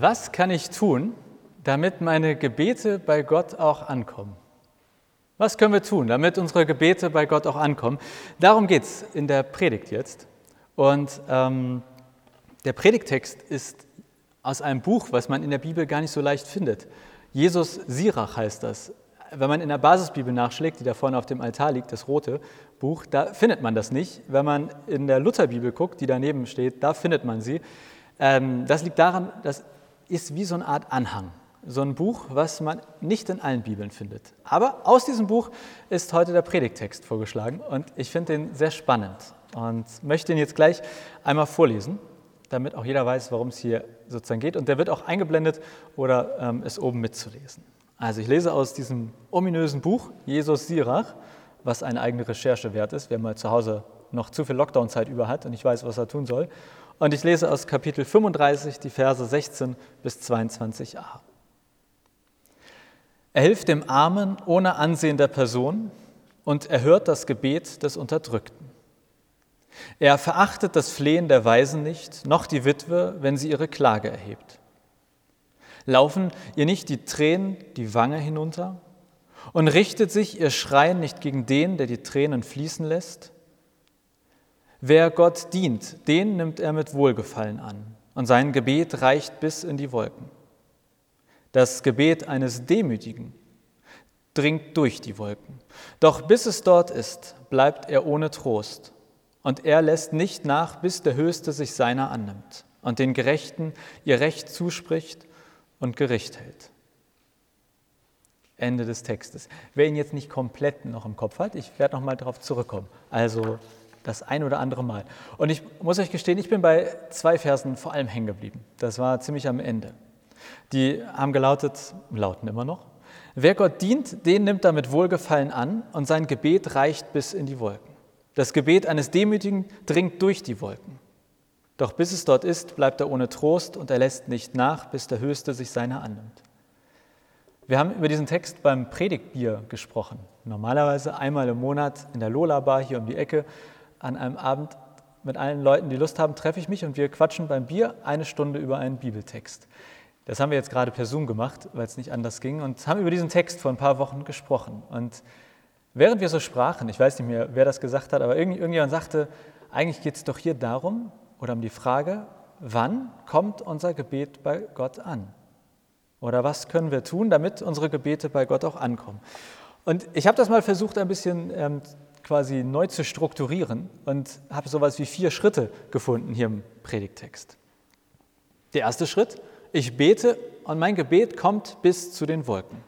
Was kann ich tun, damit meine Gebete bei Gott auch ankommen? Was können wir tun, damit unsere Gebete bei Gott auch ankommen? Darum geht es in der Predigt jetzt. Und ähm, der Predigtext ist aus einem Buch, was man in der Bibel gar nicht so leicht findet. Jesus Sirach heißt das. Wenn man in der Basisbibel nachschlägt, die da vorne auf dem Altar liegt, das rote Buch, da findet man das nicht. Wenn man in der Lutherbibel guckt, die daneben steht, da findet man sie. Ähm, das liegt daran, das ist wie so eine Art Anhang. So ein Buch, was man nicht in allen Bibeln findet. Aber aus diesem Buch ist heute der Predigtext vorgeschlagen und ich finde den sehr spannend und möchte ihn jetzt gleich einmal vorlesen, damit auch jeder weiß, worum es hier sozusagen geht. Und der wird auch eingeblendet oder ähm, ist oben mitzulesen. Also ich lese aus diesem ominösen Buch Jesus Sirach, was eine eigene Recherche wert ist, wer mal zu Hause noch zu viel Lockdown-Zeit über hat und ich weiß, was er tun soll. Und ich lese aus Kapitel 35 die Verse 16 bis 22a. Er hilft dem Armen ohne Ansehen der Person und erhört das Gebet des Unterdrückten. Er verachtet das Flehen der Weisen nicht, noch die Witwe, wenn sie ihre Klage erhebt. Laufen ihr nicht die Tränen die Wange hinunter? Und richtet sich ihr Schreien nicht gegen den, der die Tränen fließen lässt? Wer Gott dient, den nimmt er mit Wohlgefallen an, und sein Gebet reicht bis in die Wolken. Das Gebet eines Demütigen dringt durch die Wolken. Doch bis es dort ist, bleibt er ohne Trost, und er lässt nicht nach, bis der Höchste sich seiner annimmt und den Gerechten ihr Recht zuspricht und Gericht hält. Ende des Textes. Wer ihn jetzt nicht komplett noch im Kopf hat, ich werde noch mal darauf zurückkommen. Also das ein oder andere Mal. Und ich muss euch gestehen, ich bin bei zwei Versen vor allem hängen geblieben. Das war ziemlich am Ende. Die haben gelautet, lauten immer noch, wer Gott dient, den nimmt er mit Wohlgefallen an und sein Gebet reicht bis in die Wolken. Das Gebet eines Demütigen dringt durch die Wolken. Doch bis es dort ist, bleibt er ohne Trost und er lässt nicht nach, bis der Höchste sich seiner annimmt. Wir haben über diesen Text beim Predigtbier gesprochen. Normalerweise einmal im Monat in der Lola Bar hier um die Ecke an einem Abend mit allen Leuten, die Lust haben, treffe ich mich und wir quatschen beim Bier eine Stunde über einen Bibeltext. Das haben wir jetzt gerade per Zoom gemacht, weil es nicht anders ging und haben über diesen Text vor ein paar Wochen gesprochen. Und während wir so sprachen, ich weiß nicht mehr, wer das gesagt hat, aber irgendjemand sagte, eigentlich geht es doch hier darum oder um die Frage, wann kommt unser Gebet bei Gott an? Oder was können wir tun, damit unsere Gebete bei Gott auch ankommen? Und ich habe das mal versucht, ein bisschen ähm, quasi neu zu strukturieren und habe sowas wie vier Schritte gefunden hier im Predigtext. Der erste Schritt, ich bete und mein Gebet kommt bis zu den Wolken.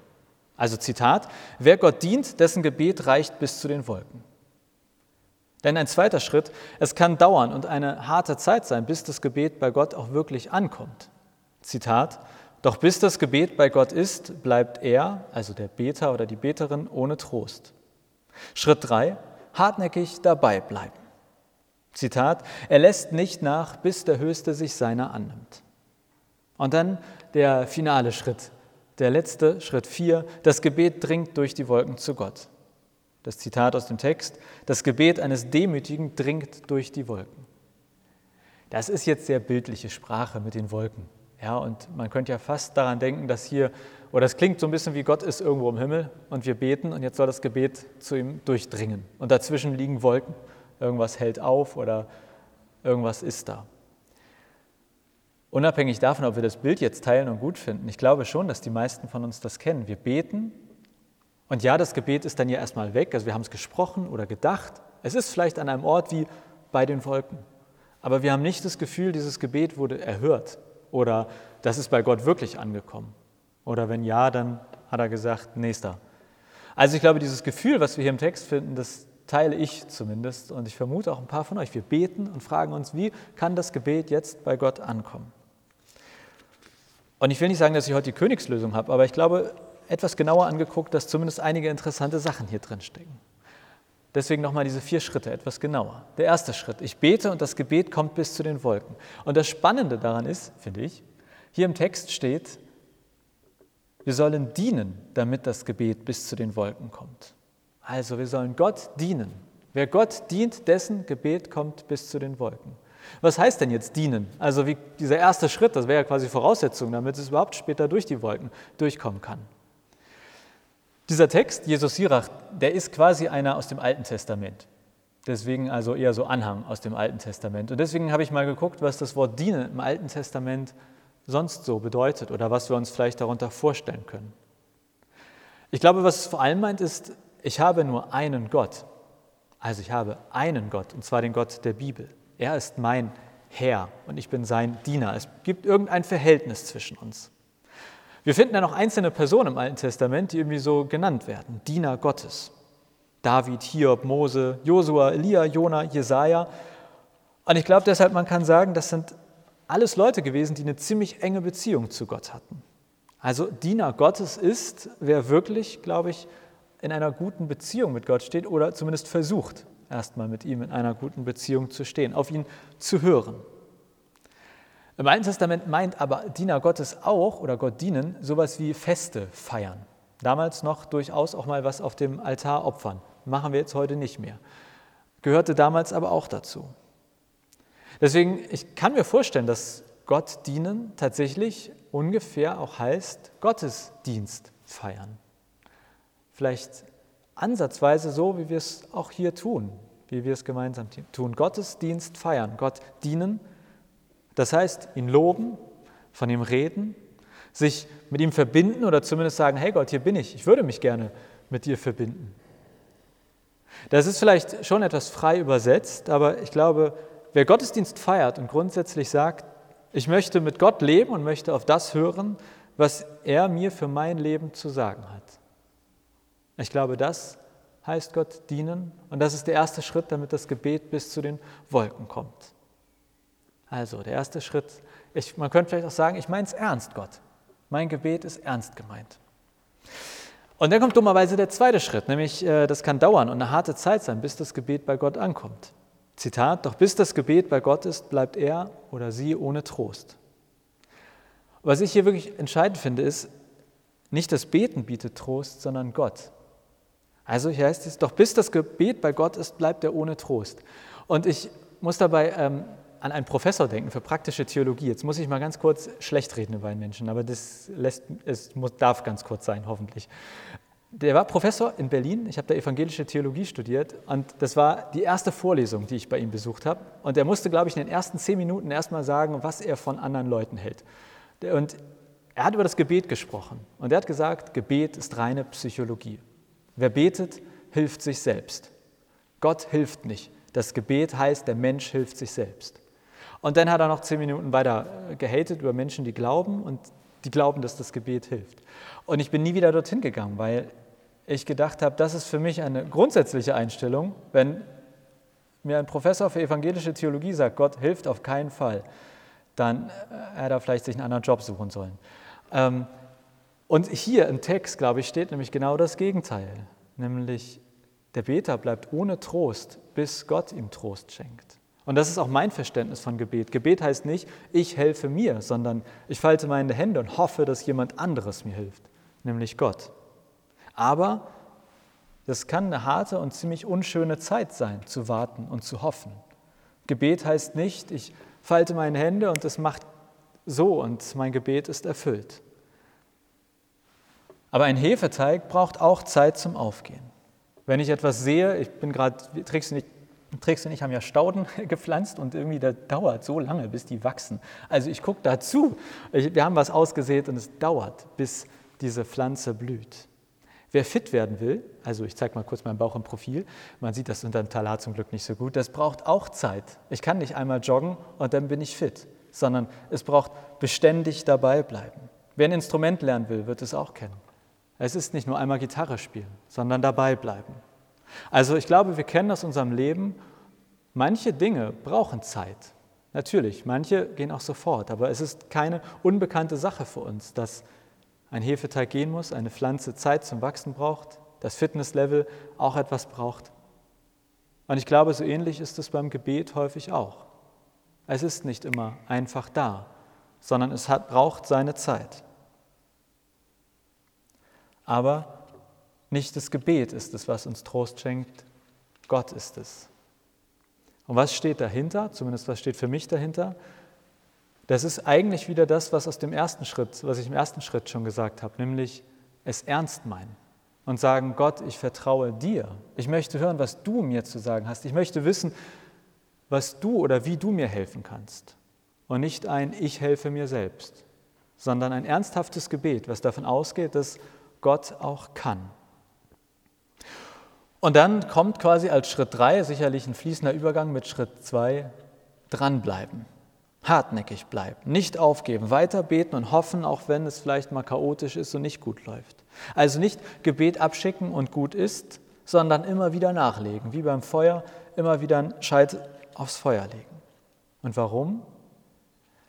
Also Zitat, wer Gott dient, dessen Gebet reicht bis zu den Wolken. Denn ein zweiter Schritt, es kann dauern und eine harte Zeit sein, bis das Gebet bei Gott auch wirklich ankommt. Zitat, doch bis das Gebet bei Gott ist, bleibt er, also der Beter oder die Beterin, ohne Trost. Schritt drei, hartnäckig dabei bleiben. Zitat, er lässt nicht nach, bis der Höchste sich seiner annimmt. Und dann der finale Schritt, der letzte, Schritt vier, das Gebet dringt durch die Wolken zu Gott. Das Zitat aus dem Text, das Gebet eines Demütigen dringt durch die Wolken. Das ist jetzt sehr bildliche Sprache mit den Wolken. Ja, und man könnte ja fast daran denken, dass hier oder es klingt so ein bisschen wie Gott ist irgendwo im Himmel und wir beten und jetzt soll das Gebet zu ihm durchdringen. Und dazwischen liegen Wolken, irgendwas hält auf oder irgendwas ist da. Unabhängig davon, ob wir das Bild jetzt teilen und gut finden, ich glaube schon, dass die meisten von uns das kennen. Wir beten und ja, das Gebet ist dann ja erstmal weg, also wir haben es gesprochen oder gedacht. Es ist vielleicht an einem Ort wie bei den Wolken, aber wir haben nicht das Gefühl, dieses Gebet wurde erhört oder das ist bei Gott wirklich angekommen. Oder wenn ja, dann hat er gesagt, nächster. Also ich glaube, dieses Gefühl, was wir hier im Text finden, das teile ich zumindest und ich vermute auch ein paar von euch. Wir beten und fragen uns, wie kann das Gebet jetzt bei Gott ankommen? Und ich will nicht sagen, dass ich heute die Königslösung habe, aber ich glaube, etwas genauer angeguckt, dass zumindest einige interessante Sachen hier drin stecken. Deswegen nochmal diese vier Schritte etwas genauer. Der erste Schritt, ich bete und das Gebet kommt bis zu den Wolken. Und das Spannende daran ist, finde ich, hier im Text steht, wir sollen dienen, damit das Gebet bis zu den Wolken kommt. Also wir sollen Gott dienen. Wer Gott dient, dessen Gebet kommt bis zu den Wolken. Was heißt denn jetzt dienen? Also wie dieser erste Schritt, das wäre ja quasi Voraussetzung, damit es überhaupt später durch die Wolken durchkommen kann. Dieser Text, Jesus Sirach, der ist quasi einer aus dem Alten Testament. Deswegen also eher so Anhang aus dem Alten Testament. Und deswegen habe ich mal geguckt, was das Wort dienen im Alten Testament sonst so bedeutet oder was wir uns vielleicht darunter vorstellen können. Ich glaube, was es vor allem meint, ist, ich habe nur einen Gott. Also ich habe einen Gott, und zwar den Gott der Bibel. Er ist mein Herr und ich bin sein Diener. Es gibt irgendein Verhältnis zwischen uns. Wir finden dann noch einzelne Personen im Alten Testament, die irgendwie so genannt werden, Diener Gottes. David, Hiob, Mose, Josua, Elia, Jona, Jesaja. Und ich glaube deshalb, man kann sagen, das sind alles Leute gewesen, die eine ziemlich enge Beziehung zu Gott hatten. Also Diener Gottes ist, wer wirklich, glaube ich, in einer guten Beziehung mit Gott steht oder zumindest versucht, erstmal mit ihm in einer guten Beziehung zu stehen, auf ihn zu hören. Im Alten Testament meint aber Diener Gottes auch oder Gott dienen sowas wie Feste feiern. Damals noch durchaus auch mal was auf dem Altar opfern. Machen wir jetzt heute nicht mehr. Gehörte damals aber auch dazu. Deswegen, ich kann mir vorstellen, dass Gott dienen tatsächlich ungefähr auch heißt Gottesdienst feiern. Vielleicht ansatzweise so, wie wir es auch hier tun, wie wir es gemeinsam tun. Gottesdienst feiern, Gott dienen, das heißt ihn loben, von ihm reden, sich mit ihm verbinden oder zumindest sagen, hey Gott, hier bin ich, ich würde mich gerne mit dir verbinden. Das ist vielleicht schon etwas frei übersetzt, aber ich glaube, wer Gottesdienst feiert und grundsätzlich sagt, ich möchte mit Gott leben und möchte auf das hören, was er mir für mein Leben zu sagen hat. Ich glaube, das heißt Gott dienen und das ist der erste Schritt, damit das Gebet bis zu den Wolken kommt. Also der erste Schritt, ich, man könnte vielleicht auch sagen, ich meine es ernst, Gott. Mein Gebet ist ernst gemeint. Und dann kommt dummerweise der zweite Schritt, nämlich äh, das kann dauern und eine harte Zeit sein, bis das Gebet bei Gott ankommt. Zitat, doch bis das Gebet bei Gott ist, bleibt er oder sie ohne Trost. Was ich hier wirklich entscheidend finde, ist, nicht das Beten bietet Trost, sondern Gott. Also hier heißt es, doch bis das Gebet bei Gott ist, bleibt er ohne Trost. Und ich muss dabei ähm, an einen Professor denken für praktische Theologie. Jetzt muss ich mal ganz kurz schlecht reden über einen Menschen, aber das lässt, es muss, darf ganz kurz sein, hoffentlich. Der war Professor in Berlin, ich habe da evangelische Theologie studiert und das war die erste Vorlesung, die ich bei ihm besucht habe. Und er musste, glaube ich, in den ersten zehn Minuten erstmal sagen, was er von anderen Leuten hält. Und er hat über das Gebet gesprochen und er hat gesagt, Gebet ist reine Psychologie. Wer betet, hilft sich selbst. Gott hilft nicht. Das Gebet heißt, der Mensch hilft sich selbst. Und dann hat er noch zehn Minuten weiter gehatet über Menschen, die glauben und die glauben, dass das Gebet hilft. Und ich bin nie wieder dorthin gegangen, weil ich gedacht habe, das ist für mich eine grundsätzliche Einstellung, wenn mir ein Professor für evangelische Theologie sagt, Gott hilft auf keinen Fall, dann äh, hätte er vielleicht sich einen anderen Job suchen sollen. Ähm, und hier im Text, glaube ich, steht nämlich genau das Gegenteil, nämlich der Beter bleibt ohne Trost, bis Gott ihm Trost schenkt. Und das ist auch mein Verständnis von Gebet. Gebet heißt nicht, ich helfe mir, sondern ich falte meine Hände und hoffe, dass jemand anderes mir hilft, nämlich Gott. Aber das kann eine harte und ziemlich unschöne Zeit sein, zu warten und zu hoffen. Gebet heißt nicht, ich falte meine Hände und es macht so und mein Gebet ist erfüllt. Aber ein Hefeteig braucht auch Zeit zum Aufgehen. Wenn ich etwas sehe, ich bin gerade, Trix und, Trix und ich haben ja Stauden gepflanzt und irgendwie das dauert so lange, bis die wachsen. Also ich gucke dazu. wir haben was ausgesät und es dauert, bis diese Pflanze blüht. Wer fit werden will, also ich zeige mal kurz meinen Bauch im Profil, man sieht das unter dem Talar zum Glück nicht so gut, das braucht auch Zeit. Ich kann nicht einmal joggen und dann bin ich fit, sondern es braucht beständig dabei bleiben. Wer ein Instrument lernen will, wird es auch kennen. Es ist nicht nur einmal Gitarre spielen, sondern dabei bleiben. Also ich glaube, wir kennen aus unserem Leben, manche Dinge brauchen Zeit. Natürlich, manche gehen auch sofort, aber es ist keine unbekannte Sache für uns, dass ein Hefeteig gehen muss, eine Pflanze Zeit zum Wachsen braucht, das Fitnesslevel auch etwas braucht. Und ich glaube, so ähnlich ist es beim Gebet häufig auch. Es ist nicht immer einfach da, sondern es hat, braucht seine Zeit. Aber nicht das Gebet ist es, was uns Trost schenkt, Gott ist es. Und was steht dahinter? Zumindest was steht für mich dahinter? Das ist eigentlich wieder das, was aus dem ersten Schritt, was ich im ersten Schritt schon gesagt habe, nämlich es ernst meinen und sagen, Gott, ich vertraue dir. Ich möchte hören, was du mir zu sagen hast. Ich möchte wissen, was du oder wie du mir helfen kannst. Und nicht ein Ich helfe mir selbst, sondern ein ernsthaftes Gebet, was davon ausgeht, dass Gott auch kann. Und dann kommt quasi als Schritt drei sicherlich ein fließender Übergang mit Schritt zwei dranbleiben, hartnäckig bleiben, nicht aufgeben, weiter beten und hoffen, auch wenn es vielleicht mal chaotisch ist und nicht gut läuft. Also nicht Gebet abschicken und gut ist, sondern immer wieder nachlegen, wie beim Feuer, immer wieder ein Scheit aufs Feuer legen. Und warum?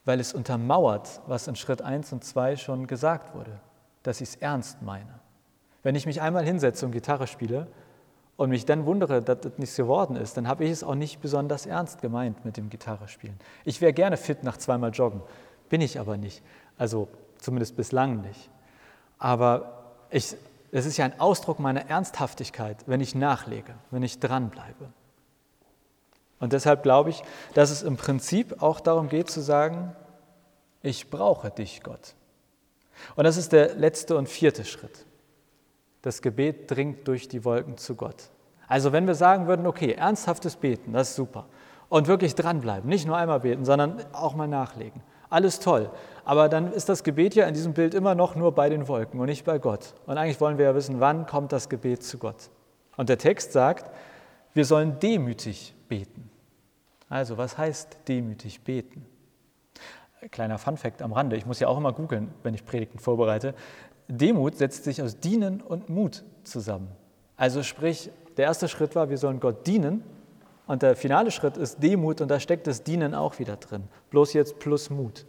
Weil es untermauert, was in Schritt 1 und 2 schon gesagt wurde, dass ich es ernst meine. Wenn ich mich einmal hinsetze und Gitarre spiele, und mich dann wundere, dass das nichts geworden ist, dann habe ich es auch nicht besonders ernst gemeint mit dem Gitarrespielen. Ich wäre gerne fit nach zweimal Joggen, bin ich aber nicht. Also zumindest bislang nicht. Aber ich, es ist ja ein Ausdruck meiner Ernsthaftigkeit, wenn ich nachlege, wenn ich dranbleibe. Und deshalb glaube ich, dass es im Prinzip auch darum geht zu sagen, ich brauche dich, Gott. Und das ist der letzte und vierte Schritt. Das Gebet dringt durch die Wolken zu Gott. Also wenn wir sagen würden, okay, ernsthaftes Beten, das ist super. Und wirklich dranbleiben, nicht nur einmal beten, sondern auch mal nachlegen. Alles toll. Aber dann ist das Gebet ja in diesem Bild immer noch nur bei den Wolken und nicht bei Gott. Und eigentlich wollen wir ja wissen, wann kommt das Gebet zu Gott. Und der Text sagt, wir sollen demütig beten. Also was heißt demütig beten? Kleiner Funfact am Rande, ich muss ja auch immer googeln, wenn ich Predigten vorbereite. Demut setzt sich aus Dienen und Mut zusammen. Also sprich, der erste Schritt war, wir sollen Gott dienen und der finale Schritt ist Demut und da steckt das Dienen auch wieder drin. Bloß jetzt plus Mut.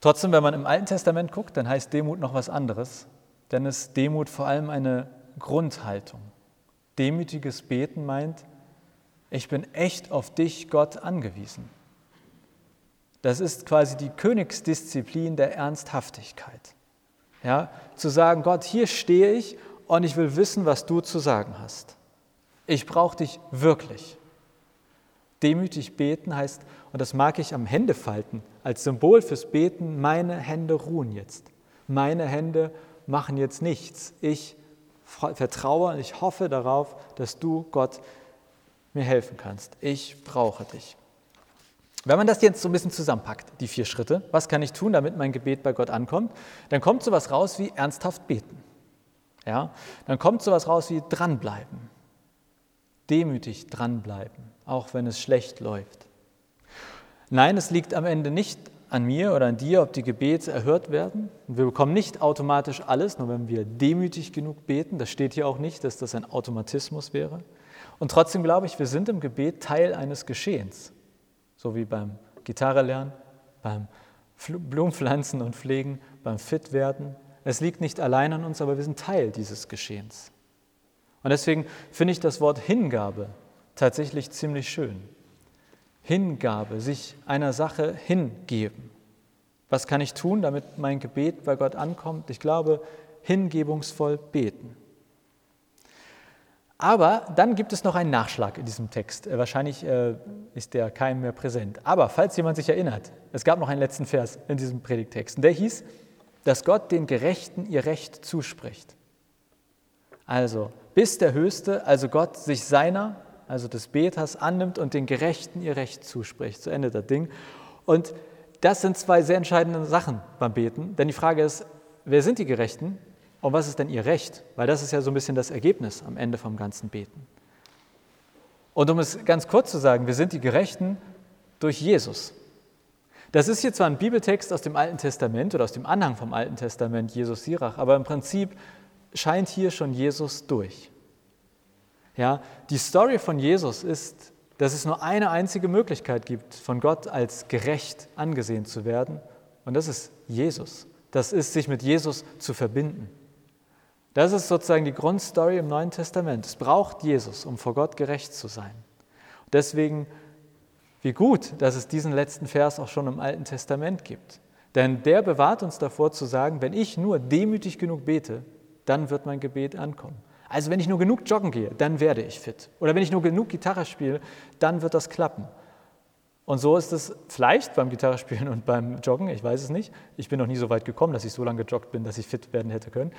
Trotzdem, wenn man im Alten Testament guckt, dann heißt Demut noch was anderes. Denn ist Demut vor allem eine Grundhaltung. Demütiges Beten meint, ich bin echt auf dich, Gott, angewiesen. Das ist quasi die Königsdisziplin der Ernsthaftigkeit. Ja, zu sagen, Gott, hier stehe ich und ich will wissen, was du zu sagen hast. Ich brauche dich wirklich. Demütig beten heißt, und das mag ich am Händefalten als Symbol fürs Beten, meine Hände ruhen jetzt. Meine Hände machen jetzt nichts. Ich vertraue und ich hoffe darauf, dass du, Gott, mir helfen kannst. Ich brauche dich. Wenn man das jetzt so ein bisschen zusammenpackt, die vier Schritte, was kann ich tun, damit mein Gebet bei Gott ankommt, dann kommt sowas raus wie ernsthaft beten. Ja? Dann kommt sowas raus wie dranbleiben, demütig dranbleiben, auch wenn es schlecht läuft. Nein, es liegt am Ende nicht an mir oder an dir, ob die Gebete erhört werden. wir bekommen nicht automatisch alles, nur wenn wir demütig genug beten. Das steht hier auch nicht, dass das ein Automatismus wäre. Und trotzdem glaube ich, wir sind im Gebet Teil eines Geschehens so wie beim Gitarre lernen, beim Blumenpflanzen und Pflegen, beim Fitwerden. Es liegt nicht allein an uns, aber wir sind Teil dieses Geschehens. Und deswegen finde ich das Wort Hingabe tatsächlich ziemlich schön. Hingabe, sich einer Sache hingeben. Was kann ich tun, damit mein Gebet bei Gott ankommt? Ich glaube, hingebungsvoll beten. Aber dann gibt es noch einen Nachschlag in diesem Text. Äh, wahrscheinlich äh, ist der keinem mehr präsent. Aber falls jemand sich erinnert, es gab noch einen letzten Vers in diesem Predigtext. Und der hieß, dass Gott den Gerechten ihr Recht zuspricht. Also, bis der Höchste, also Gott, sich seiner, also des Beters, annimmt und den Gerechten ihr Recht zuspricht. Zu Ende das Ding. Und das sind zwei sehr entscheidende Sachen beim Beten. Denn die Frage ist, wer sind die Gerechten und was ist denn ihr Recht? Weil das ist ja so ein bisschen das Ergebnis am Ende vom ganzen Beten. Und um es ganz kurz zu sagen, wir sind die Gerechten durch Jesus. Das ist hier zwar ein Bibeltext aus dem Alten Testament oder aus dem Anhang vom Alten Testament, Jesus Sirach, aber im Prinzip scheint hier schon Jesus durch. Ja, die Story von Jesus ist, dass es nur eine einzige Möglichkeit gibt, von Gott als gerecht angesehen zu werden, und das ist Jesus. Das ist, sich mit Jesus zu verbinden. Das ist sozusagen die Grundstory im Neuen Testament. Es braucht Jesus, um vor Gott gerecht zu sein. deswegen, wie gut, dass es diesen letzten Vers auch schon im Alten Testament gibt. Denn der bewahrt uns davor zu sagen, wenn ich nur demütig genug bete, dann wird mein Gebet ankommen. Also wenn ich nur genug joggen gehe, dann werde ich fit. Oder wenn ich nur genug Gitarre spiele, dann wird das klappen. Und so ist es vielleicht beim Gitarrespielen und beim Joggen, ich weiß es nicht. Ich bin noch nie so weit gekommen, dass ich so lange gejoggt bin, dass ich fit werden hätte können.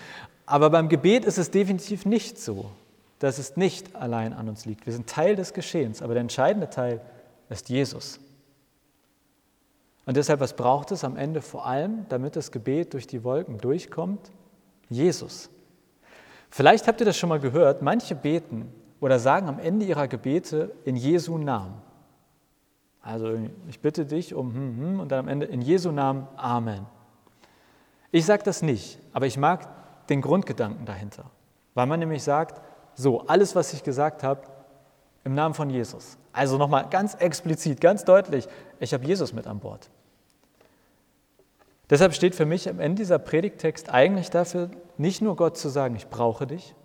Aber beim Gebet ist es definitiv nicht so, dass es nicht allein an uns liegt. Wir sind Teil des Geschehens, aber der entscheidende Teil ist Jesus. Und deshalb, was braucht es am Ende vor allem, damit das Gebet durch die Wolken durchkommt? Jesus. Vielleicht habt ihr das schon mal gehört, manche beten oder sagen am Ende ihrer Gebete in Jesu Namen. Also ich bitte dich um hm, hm, und dann am Ende in Jesu Namen Amen. Ich sage das nicht, aber ich mag den Grundgedanken dahinter, weil man nämlich sagt, so, alles, was ich gesagt habe, im Namen von Jesus. Also nochmal ganz explizit, ganz deutlich, ich habe Jesus mit an Bord. Deshalb steht für mich am Ende dieser Predigtext eigentlich dafür, nicht nur Gott zu sagen, ich brauche dich,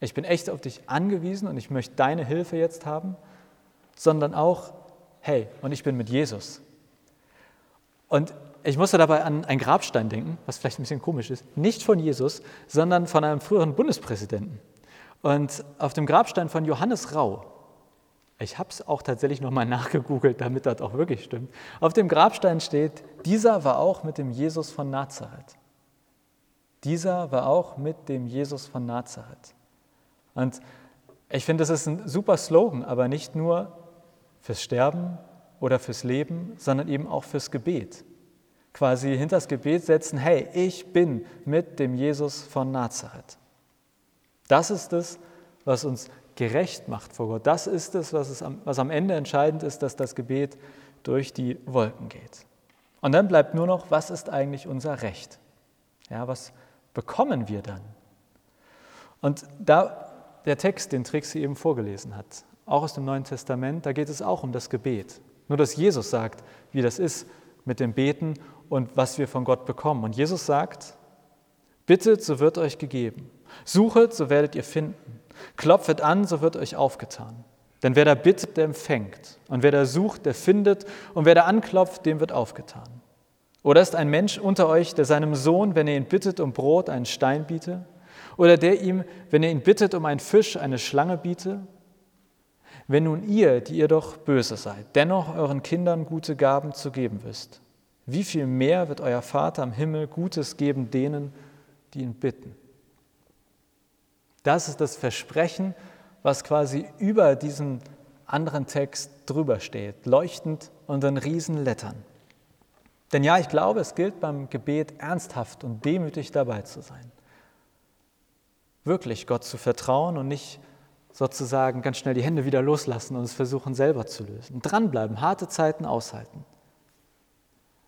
ich bin echt auf dich angewiesen und ich möchte deine Hilfe jetzt haben, sondern auch, hey, und ich bin mit Jesus. Und ich musste dabei an einen Grabstein denken, was vielleicht ein bisschen komisch ist, nicht von Jesus, sondern von einem früheren Bundespräsidenten. Und auf dem Grabstein von Johannes Rau, ich habe es auch tatsächlich nochmal nachgegoogelt, damit das auch wirklich stimmt. Auf dem Grabstein steht, dieser war auch mit dem Jesus von Nazareth. Dieser war auch mit dem Jesus von Nazareth. Und ich finde, das ist ein super Slogan, aber nicht nur fürs Sterben oder fürs Leben, sondern eben auch fürs Gebet. Quasi hinter das Gebet setzen, hey, ich bin mit dem Jesus von Nazareth. Das ist es, was uns gerecht macht vor Gott. Das ist es, was, es am, was am Ende entscheidend ist, dass das Gebet durch die Wolken geht. Und dann bleibt nur noch, was ist eigentlich unser Recht? Ja, was bekommen wir dann? Und da der Text, den Trixie eben vorgelesen hat, auch aus dem Neuen Testament, da geht es auch um das Gebet. Nur dass Jesus sagt, wie das ist mit dem Beten und was wir von Gott bekommen. Und Jesus sagt, bittet, so wird euch gegeben. Suchet, so werdet ihr finden. Klopfet an, so wird euch aufgetan. Denn wer da bittet, der empfängt. Und wer da sucht, der findet. Und wer da anklopft, dem wird aufgetan. Oder ist ein Mensch unter euch, der seinem Sohn, wenn er ihn bittet um Brot, einen Stein biete? Oder der ihm, wenn er ihn bittet um einen Fisch, eine Schlange biete? Wenn nun ihr, die ihr doch böse seid, dennoch euren Kindern gute Gaben zu geben wisst, wie viel mehr wird euer Vater am Himmel Gutes geben denen, die ihn bitten? Das ist das Versprechen, was quasi über diesen anderen Text drüber steht, leuchtend und in Riesenlettern. Denn ja, ich glaube, es gilt beim Gebet ernsthaft und demütig dabei zu sein. Wirklich Gott zu vertrauen und nicht sozusagen ganz schnell die Hände wieder loslassen und es versuchen selber zu lösen. Dranbleiben, harte Zeiten aushalten.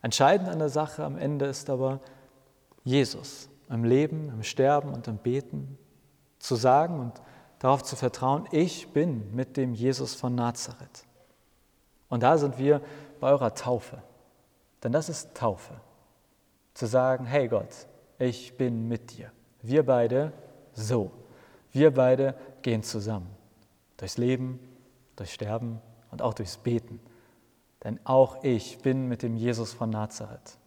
Entscheidend an der Sache am Ende ist aber Jesus im Leben, im Sterben und im Beten, zu sagen und darauf zu vertrauen, ich bin mit dem Jesus von Nazareth. Und da sind wir bei eurer Taufe. Denn das ist Taufe. Zu sagen, hey Gott, ich bin mit dir. Wir beide so. Wir beide gehen zusammen. Durchs Leben, durchs Sterben und auch durchs Beten. Denn auch ich bin mit dem Jesus von Nazareth.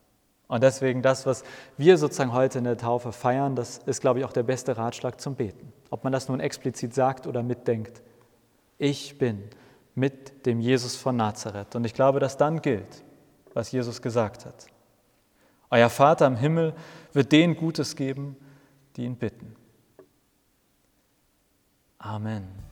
Und deswegen das, was wir sozusagen heute in der Taufe feiern, das ist, glaube ich, auch der beste Ratschlag zum Beten. Ob man das nun explizit sagt oder mitdenkt. Ich bin mit dem Jesus von Nazareth. Und ich glaube, dass dann gilt, was Jesus gesagt hat. Euer Vater im Himmel wird denen Gutes geben, die ihn bitten. Amen.